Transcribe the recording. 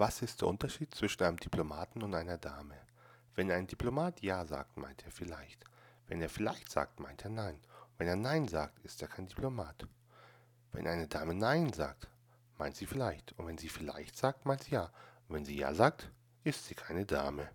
Was ist der Unterschied zwischen einem Diplomaten und einer Dame? Wenn ein Diplomat Ja sagt, meint er vielleicht. Wenn er vielleicht sagt, meint er Nein. Wenn er Nein sagt, ist er kein Diplomat. Wenn eine Dame Nein sagt, meint sie vielleicht. Und wenn sie vielleicht sagt, meint sie Ja. Und wenn sie Ja sagt, ist sie keine Dame.